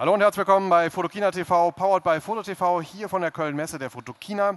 Hallo und herzlich willkommen bei Fotokina TV, powered by Foto TV, hier von der Köln Messe der Fotokina.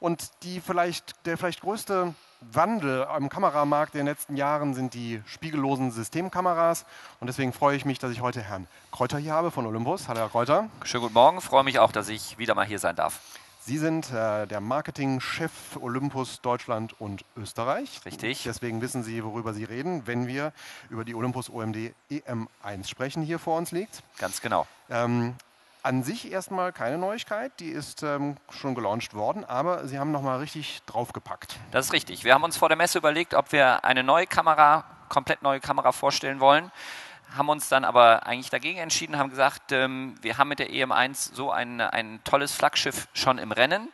Und die vielleicht, der vielleicht größte Wandel am Kameramarkt in den letzten Jahren sind die spiegellosen Systemkameras. Und deswegen freue ich mich, dass ich heute Herrn Kräuter hier habe von Olympus. Hallo Herr Kräuter. Schönen guten Morgen, freue mich auch, dass ich wieder mal hier sein darf. Sie sind äh, der Marketingchef Olympus Deutschland und Österreich. Richtig. Deswegen wissen Sie, worüber Sie reden, wenn wir über die Olympus OMD EM1 sprechen, hier vor uns liegt. Ganz genau. Ähm, an sich erstmal keine Neuigkeit, die ist ähm, schon gelauncht worden, aber Sie haben nochmal richtig draufgepackt. Das ist richtig. Wir haben uns vor der Messe überlegt, ob wir eine neue Kamera, komplett neue Kamera vorstellen wollen haben uns dann aber eigentlich dagegen entschieden, haben gesagt, ähm, wir haben mit der EM1 so ein, ein tolles Flaggschiff schon im Rennen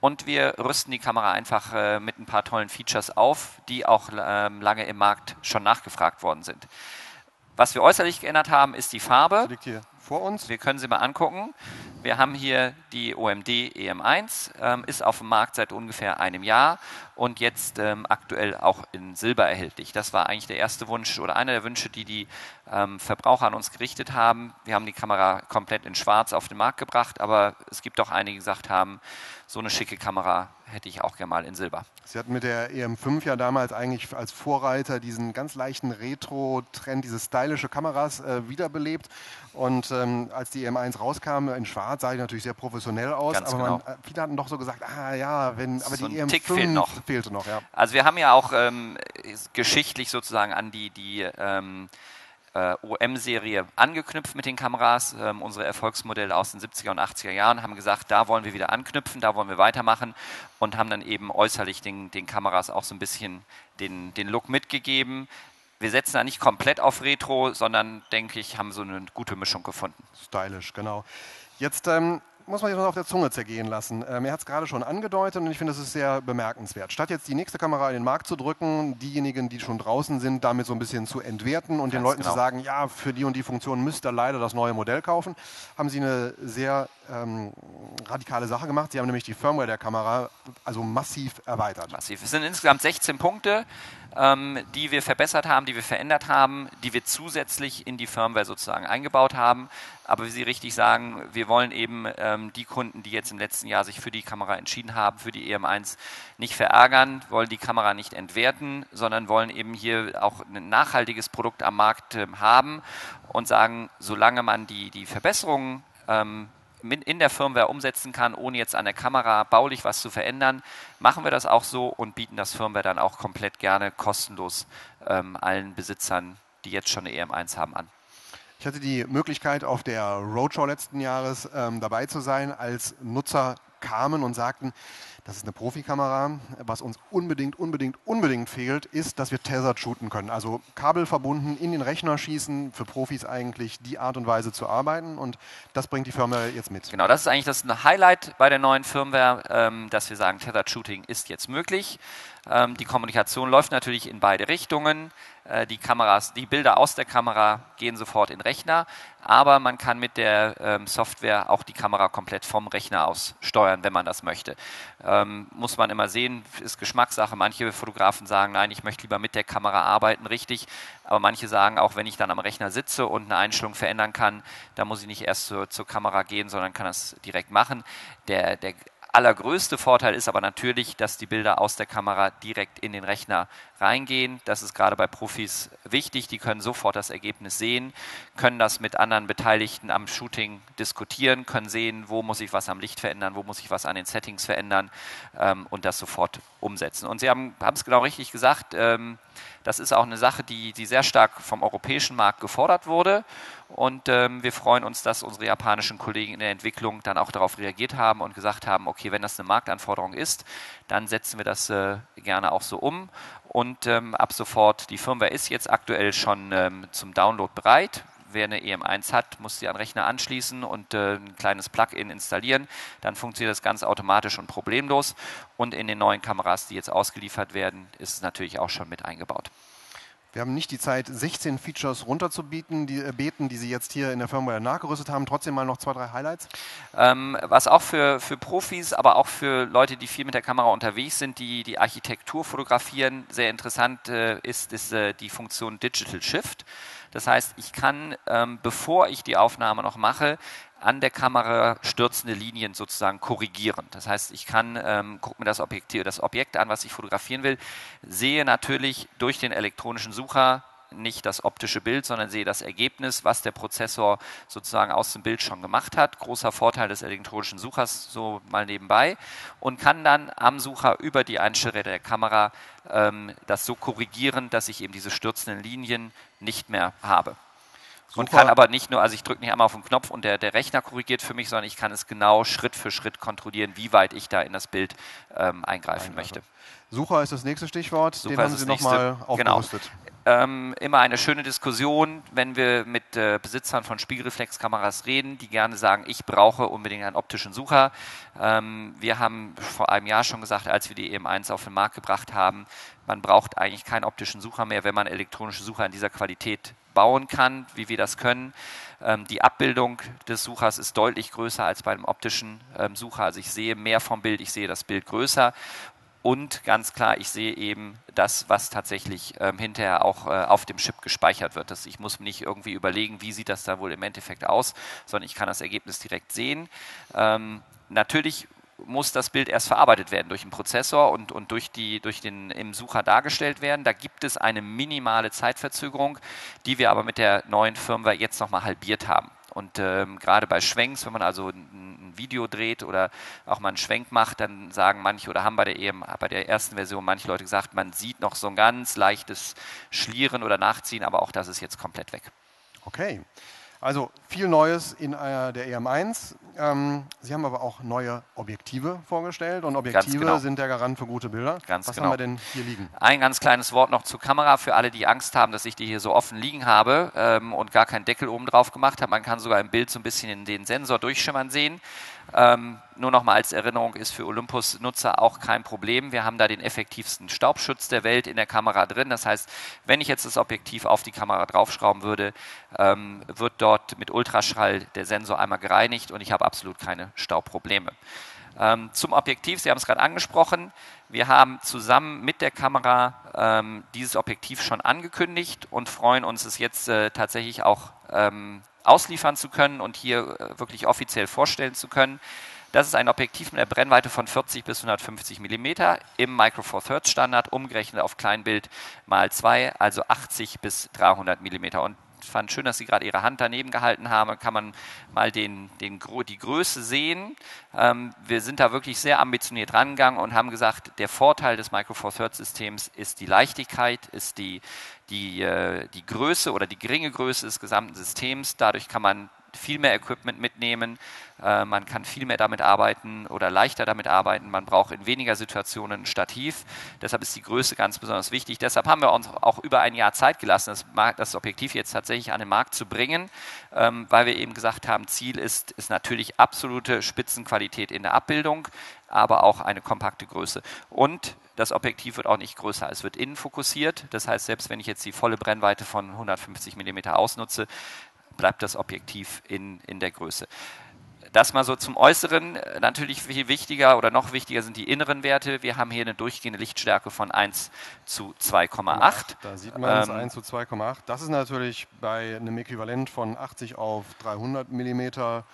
und wir rüsten die Kamera einfach äh, mit ein paar tollen Features auf, die auch ähm, lange im Markt schon nachgefragt worden sind. Was wir äußerlich geändert haben, ist die Farbe. Die liegt hier vor uns. Wir können sie mal angucken. Wir haben hier die OMD EM1, ähm, ist auf dem Markt seit ungefähr einem Jahr und jetzt ähm, aktuell auch in Silber erhältlich. Das war eigentlich der erste Wunsch oder einer der Wünsche, die die ähm, Verbraucher an uns gerichtet haben. Wir haben die Kamera komplett in Schwarz auf den Markt gebracht, aber es gibt auch einige, die gesagt haben, so eine schicke Kamera hätte ich auch gerne mal in Silber. Sie hatten mit der EM5 ja damals eigentlich als Vorreiter diesen ganz leichten Retro-Trend, diese stylische Kameras äh, wiederbelebt. Und ähm, als die EM1 rauskam in Schwarz, sah die natürlich sehr professionell aus. Ganz aber genau. man, äh, viele hatten doch so gesagt, ah ja, wenn, aber So die ein EM5 Tick fehlt noch. fehlte noch. Ja. Also wir haben ja auch ähm, geschichtlich sozusagen an die, die ähm, äh, OM-Serie angeknüpft mit den Kameras. Ähm, unsere Erfolgsmodelle aus den 70er und 80er Jahren haben gesagt, da wollen wir wieder anknüpfen, da wollen wir weitermachen und haben dann eben äußerlich den, den Kameras auch so ein bisschen den, den Look mitgegeben. Wir setzen da nicht komplett auf Retro, sondern denke ich, haben so eine gute Mischung gefunden. Stylisch, genau. Jetzt ähm, muss man sich noch auf der Zunge zergehen lassen. Ähm, er hat es gerade schon angedeutet und ich finde, das ist sehr bemerkenswert. Statt jetzt die nächste Kamera in den Markt zu drücken, diejenigen, die schon draußen sind, damit so ein bisschen zu entwerten und den Ganz Leuten zu genau. sagen, ja, für die und die Funktion müsst ihr leider das neue Modell kaufen, haben sie eine sehr ähm, radikale Sache gemacht. Sie haben nämlich die Firmware der Kamera also massiv erweitert. massiv. Es sind insgesamt 16 Punkte, die wir verbessert haben, die wir verändert haben, die wir zusätzlich in die Firmware sozusagen eingebaut haben. Aber wie Sie richtig sagen, wir wollen eben ähm, die Kunden, die jetzt im letzten Jahr sich für die Kamera entschieden haben, für die EM1, nicht verärgern, wollen die Kamera nicht entwerten, sondern wollen eben hier auch ein nachhaltiges Produkt am Markt ähm, haben und sagen, solange man die, die Verbesserungen ähm, in der Firmware umsetzen kann, ohne jetzt an der Kamera baulich was zu verändern, machen wir das auch so und bieten das Firmware dann auch komplett gerne kostenlos ähm, allen Besitzern, die jetzt schon eine EM1 haben, an. Ich hatte die Möglichkeit, auf der Roadshow letzten Jahres ähm, dabei zu sein, als Nutzer kamen und sagten, das ist eine Profikamera. Was uns unbedingt, unbedingt, unbedingt fehlt, ist, dass wir tethered shooten können. Also Kabel verbunden, in den Rechner schießen, für Profis eigentlich die Art und Weise zu arbeiten. Und das bringt die Firma jetzt mit. Genau, das ist eigentlich das Highlight bei der neuen Firmware, ähm, dass wir sagen, Tethered Shooting ist jetzt möglich. Ähm, die Kommunikation läuft natürlich in beide Richtungen. Äh, die Kameras, die Bilder aus der Kamera gehen sofort in den Rechner, aber man kann mit der ähm, Software auch die Kamera komplett vom Rechner aus steuern, wenn man das möchte. Ähm, muss man immer sehen, ist Geschmackssache. Manche Fotografen sagen, nein, ich möchte lieber mit der Kamera arbeiten, richtig. Aber manche sagen, auch wenn ich dann am Rechner sitze und eine Einstellung verändern kann, dann muss ich nicht erst zur, zur Kamera gehen, sondern kann das direkt machen. Der, der allergrößte Vorteil ist aber natürlich, dass die Bilder aus der Kamera direkt in den Rechner reingehen. Das ist gerade bei Profis wichtig. Die können sofort das Ergebnis sehen, können das mit anderen Beteiligten am Shooting diskutieren, können sehen, wo muss ich was am Licht verändern, wo muss ich was an den Settings verändern ähm, und das sofort umsetzen. Und Sie haben es genau richtig gesagt. Ähm, das ist auch eine Sache, die, die sehr stark vom europäischen Markt gefordert wurde. Und ähm, wir freuen uns, dass unsere japanischen Kollegen in der Entwicklung dann auch darauf reagiert haben und gesagt haben, okay, wenn das eine Marktanforderung ist, dann setzen wir das äh, gerne auch so um. Und ähm, ab sofort, die Firmware ist jetzt aktuell schon ähm, zum Download bereit. Wer eine EM1 hat, muss sie an den Rechner anschließen und äh, ein kleines Plugin installieren. Dann funktioniert das ganz automatisch und problemlos. Und in den neuen Kameras, die jetzt ausgeliefert werden, ist es natürlich auch schon mit eingebaut. Wir haben nicht die Zeit, 16 Features runterzubieten, die äh, beten, die Sie jetzt hier in der Firmware nachgerüstet haben. Trotzdem mal noch zwei, drei Highlights. Ähm, was auch für, für Profis, aber auch für Leute, die viel mit der Kamera unterwegs sind, die die Architektur fotografieren, sehr interessant äh, ist, ist äh, die Funktion Digital Shift. Das heißt, ich kann, ähm, bevor ich die Aufnahme noch mache, an der Kamera stürzende Linien sozusagen korrigieren. Das heißt, ich kann, ähm, gucke mir das Objekt, das Objekt an, was ich fotografieren will, sehe natürlich durch den elektronischen Sucher nicht das optische Bild, sondern sehe das Ergebnis, was der Prozessor sozusagen aus dem Bild schon gemacht hat. Großer Vorteil des elektronischen Suchers, so mal nebenbei. Und kann dann am Sucher über die Einstellräder der Kamera ähm, das so korrigieren, dass ich eben diese stürzenden Linien nicht mehr habe. Und kann aber nicht nur, also ich drücke nicht einmal auf den Knopf und der, der Rechner korrigiert für mich, sondern ich kann es genau Schritt für Schritt kontrollieren, wie weit ich da in das Bild ähm, eingreifen Eingreife. möchte. Sucher ist das nächste Stichwort, Sucher den haben Sie nochmal genau. aufgerüstet. Genau. Ähm, immer eine schöne Diskussion, wenn wir mit äh, Besitzern von Spiegelreflexkameras reden, die gerne sagen, ich brauche unbedingt einen optischen Sucher. Ähm, wir haben vor einem Jahr schon gesagt, als wir die EM1 auf den Markt gebracht haben, man braucht eigentlich keinen optischen Sucher mehr, wenn man elektronische Sucher in dieser Qualität bauen kann, wie wir das können. Ähm, die Abbildung des Suchers ist deutlich größer als bei einem optischen ähm, Sucher. Also ich sehe mehr vom Bild, ich sehe das Bild größer. Und ganz klar, ich sehe eben das, was tatsächlich ähm, hinterher auch äh, auf dem Chip gespeichert wird. Das, ich muss nicht irgendwie überlegen, wie sieht das da wohl im Endeffekt aus, sondern ich kann das Ergebnis direkt sehen. Ähm, natürlich muss das Bild erst verarbeitet werden durch den Prozessor und, und durch, die, durch den im Sucher dargestellt werden. Da gibt es eine minimale Zeitverzögerung, die wir aber mit der neuen Firmware jetzt nochmal halbiert haben. Und ähm, gerade bei Schwenks, wenn man also ein, Video dreht oder auch mal einen Schwenk macht, dann sagen manche oder haben bei der, EM, bei der ersten Version manche Leute gesagt, man sieht noch so ein ganz leichtes Schlieren oder Nachziehen, aber auch das ist jetzt komplett weg. Okay. Also viel Neues in äh, der EM1. Ähm, Sie haben aber auch neue Objektive vorgestellt und Objektive genau. sind der Garant für gute Bilder. Ganz Was genau. haben wir denn hier liegen? Ein ganz kleines Wort noch zur Kamera für alle, die Angst haben, dass ich die hier so offen liegen habe ähm, und gar keinen Deckel oben drauf gemacht habe. Man kann sogar im Bild so ein bisschen in den Sensor durchschimmern sehen. Ähm, nur noch mal als Erinnerung ist für Olympus-Nutzer auch kein Problem. Wir haben da den effektivsten Staubschutz der Welt in der Kamera drin. Das heißt, wenn ich jetzt das Objektiv auf die Kamera draufschrauben würde, ähm, wird dort mit Ultraschall der Sensor einmal gereinigt und ich habe absolut keine Staubprobleme. Ähm, zum Objektiv, Sie haben es gerade angesprochen. Wir haben zusammen mit der Kamera ähm, dieses Objektiv schon angekündigt und freuen uns, es jetzt äh, tatsächlich auch ähm, ausliefern zu können und hier äh, wirklich offiziell vorstellen zu können. Das ist ein Objektiv mit einer Brennweite von 40 bis 150 mm im Micro Four Thirds Standard, umgerechnet auf Kleinbild mal 2, also 80 bis 300 mm. Und fand schön, dass Sie gerade Ihre Hand daneben gehalten haben. Kann man mal den, den, die Größe sehen. Ähm, wir sind da wirklich sehr ambitioniert rangegangen und haben gesagt, der Vorteil des Micro Four Thirds Systems ist die Leichtigkeit, ist die, die, äh, die Größe oder die geringe Größe des gesamten Systems. Dadurch kann man viel mehr Equipment mitnehmen, äh, man kann viel mehr damit arbeiten oder leichter damit arbeiten, man braucht in weniger Situationen ein Stativ. Deshalb ist die Größe ganz besonders wichtig. Deshalb haben wir uns auch über ein Jahr Zeit gelassen, das, das Objektiv jetzt tatsächlich an den Markt zu bringen, ähm, weil wir eben gesagt haben, Ziel ist, ist natürlich absolute Spitzenqualität in der Abbildung, aber auch eine kompakte Größe. Und das Objektiv wird auch nicht größer. Es wird innen fokussiert. Das heißt, selbst wenn ich jetzt die volle Brennweite von 150 mm ausnutze, bleibt das Objektiv in, in der Größe. Das mal so zum Äußeren. Natürlich viel wichtiger oder noch wichtiger sind die inneren Werte. Wir haben hier eine durchgehende Lichtstärke von 1 zu 2,8. Da sieht man es, ähm, 1 zu 2,8. Das ist natürlich bei einem Äquivalent von 80 auf 300 Millimeter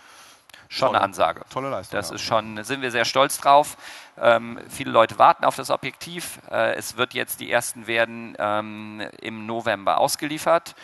schon eine Ansage. Tolle Leistung. Das ist schon, sind wir sehr stolz drauf. Ähm, viele Leute warten auf das Objektiv. Äh, es wird jetzt, die ersten werden ähm, im November ausgeliefert.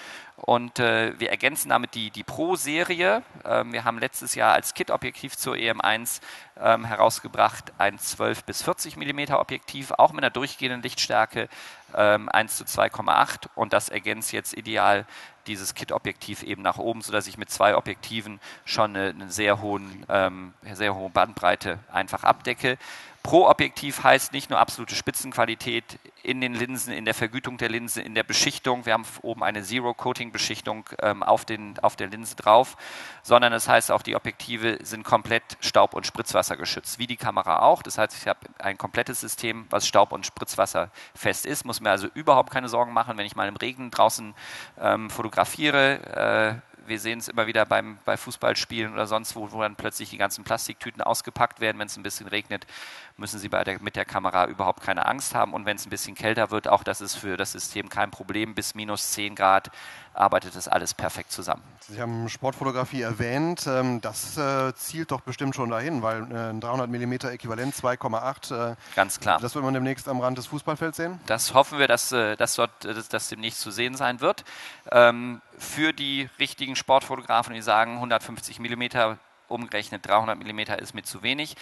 Und äh, wir ergänzen damit die, die Pro-Serie. Ähm, wir haben letztes Jahr als Kit-Objektiv zur EM1 ähm, herausgebracht ein 12 bis 40 mm Objektiv, auch mit einer durchgehenden Lichtstärke ähm, 1 zu 2,8 und das ergänzt jetzt ideal dieses Kit-Objektiv eben nach oben, sodass ich mit zwei Objektiven schon eine, eine sehr, hohen, ähm, sehr hohe Bandbreite einfach abdecke. Pro-Objektiv heißt nicht nur absolute Spitzenqualität in den Linsen, in der Vergütung der Linse, in der Beschichtung. Wir haben oben eine Zero-Coating-Beschichtung ähm, auf, auf der Linse drauf, sondern es das heißt auch, die Objektive sind komplett Staub- und Spritzwasser geschützt, wie die Kamera auch. Das heißt, ich habe ein komplettes System, was Staub- und Spritzwasser fest ist, muss mir also überhaupt keine Sorgen machen, wenn ich mal im Regen draußen ähm, fotografiere. Äh, wir sehen es immer wieder beim, bei Fußballspielen oder sonst wo, wo dann plötzlich die ganzen Plastiktüten ausgepackt werden, wenn es ein bisschen regnet, müssen Sie der, mit der Kamera überhaupt keine Angst haben. Und wenn es ein bisschen kälter wird, auch das ist für das System kein Problem. Bis minus 10 Grad arbeitet das alles perfekt zusammen. Sie haben Sportfotografie erwähnt. Ähm, das äh, zielt doch bestimmt schon dahin, weil äh, ein 300 mm Äquivalent 2,8. Äh, Ganz klar. Das wird man demnächst am Rand des Fußballfelds sehen? Das hoffen wir, dass, dass dort das demnächst zu sehen sein wird. Für die richtigen Sportfotografen, die sagen, 150 mm umgerechnet 300 mm ist mir zu wenig,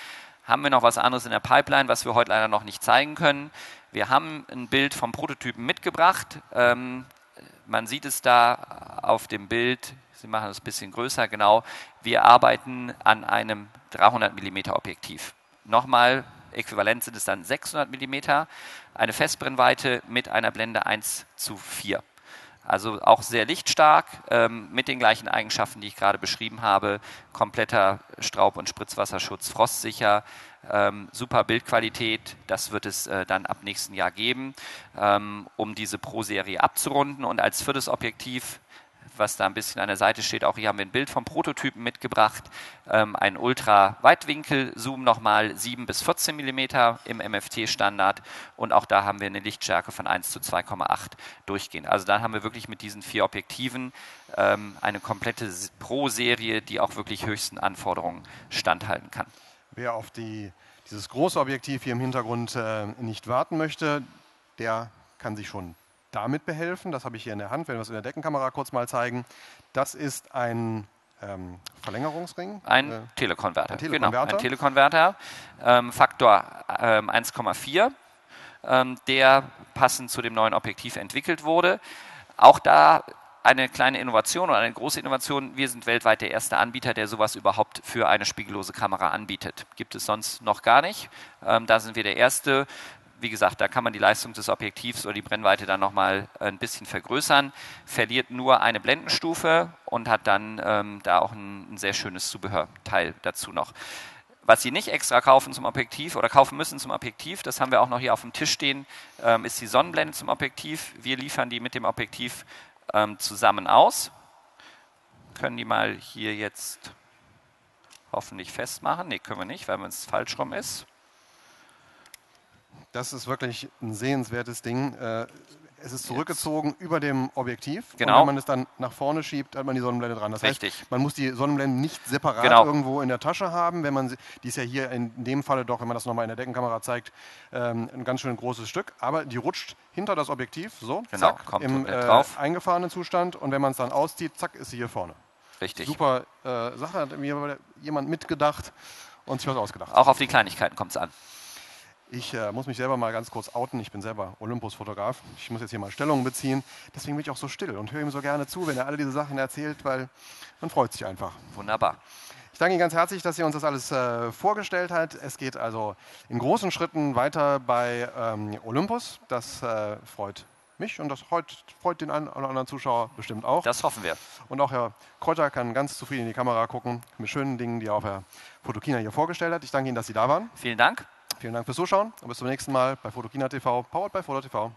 haben wir noch was anderes in der Pipeline, was wir heute leider noch nicht zeigen können. Wir haben ein Bild vom Prototypen mitgebracht. Ähm, man sieht es da auf dem Bild, Sie machen es ein bisschen größer, genau. Wir arbeiten an einem 300 mm Objektiv. Nochmal, äquivalent sind es dann 600 mm, eine Festbrennweite mit einer Blende 1 zu 4. Also auch sehr lichtstark, ähm, mit den gleichen Eigenschaften, die ich gerade beschrieben habe. Kompletter Straub- und Spritzwasserschutz, frostsicher, ähm, super Bildqualität. Das wird es äh, dann ab nächsten Jahr geben, ähm, um diese Pro-Serie abzurunden. Und als viertes Objektiv was da ein bisschen an der Seite steht. Auch hier haben wir ein Bild vom Prototypen mitgebracht. Ähm, ein Ultra-Weitwinkel-Zoom nochmal 7 bis 14 mm im MFT-Standard. Und auch da haben wir eine Lichtstärke von 1 zu 2,8 durchgehend. Also da haben wir wirklich mit diesen vier Objektiven ähm, eine komplette Pro-Serie, die auch wirklich höchsten Anforderungen standhalten kann. Wer auf die, dieses große Objektiv hier im Hintergrund äh, nicht warten möchte, der kann sich schon damit behelfen. Das habe ich hier in der Hand, wenn wir es in der Deckenkamera kurz mal zeigen. Das ist ein ähm, Verlängerungsring. Ein äh, Telekonverter. Ein Telekonverter. Genau, ein Telekonverter. Ähm, Faktor ähm, 1,4, ähm, der passend zu dem neuen Objektiv entwickelt wurde. Auch da eine kleine Innovation oder eine große Innovation. Wir sind weltweit der erste Anbieter, der sowas überhaupt für eine spiegellose Kamera anbietet. Gibt es sonst noch gar nicht. Ähm, da sind wir der erste wie gesagt, da kann man die Leistung des Objektivs oder die Brennweite dann nochmal ein bisschen vergrößern, verliert nur eine Blendenstufe und hat dann ähm, da auch ein, ein sehr schönes Zubehörteil dazu noch. Was Sie nicht extra kaufen zum Objektiv oder kaufen müssen zum Objektiv, das haben wir auch noch hier auf dem Tisch stehen, ähm, ist die Sonnenblende zum Objektiv. Wir liefern die mit dem Objektiv ähm, zusammen aus. Können die mal hier jetzt hoffentlich festmachen. Ne, können wir nicht, weil es falsch rum ist. Das ist wirklich ein sehenswertes Ding. Äh, es ist zurückgezogen Jetzt. über dem Objektiv. Genau. Und wenn man es dann nach vorne schiebt, hat man die Sonnenblende dran. Das Richtig. heißt, man muss die Sonnenblende nicht separat genau. irgendwo in der Tasche haben. Wenn man sie, die ist ja hier in dem Falle doch, wenn man das nochmal in der Deckenkamera zeigt, ähm, ein ganz schön großes Stück. Aber die rutscht hinter das Objektiv, so, genau, zack, kommt im äh, eingefahrenen Zustand. Und wenn man es dann auszieht, zack, ist sie hier vorne. Richtig. Super äh, Sache, hat mir jemand mitgedacht und sich was ausgedacht. Auch auf die Kleinigkeiten kommt es an. Ich äh, muss mich selber mal ganz kurz outen. Ich bin selber Olympus-Fotograf. Ich muss jetzt hier mal Stellung beziehen. Deswegen bin ich auch so still und höre ihm so gerne zu, wenn er alle diese Sachen erzählt, weil man freut sich einfach. Wunderbar. Ich danke Ihnen ganz herzlich, dass Sie uns das alles äh, vorgestellt hat. Es geht also in großen Schritten weiter bei ähm, Olympus. Das äh, freut mich und das freut, freut den einen oder anderen Zuschauer bestimmt auch. Das hoffen wir. Und auch Herr Kräuter kann ganz zufrieden in die Kamera gucken mit schönen Dingen, die auf Herr Fotokina hier vorgestellt hat. Ich danke Ihnen, dass Sie da waren. Vielen Dank. Vielen Dank fürs Zuschauen und bis zum nächsten Mal bei Fotokina TV, powered by Foto TV.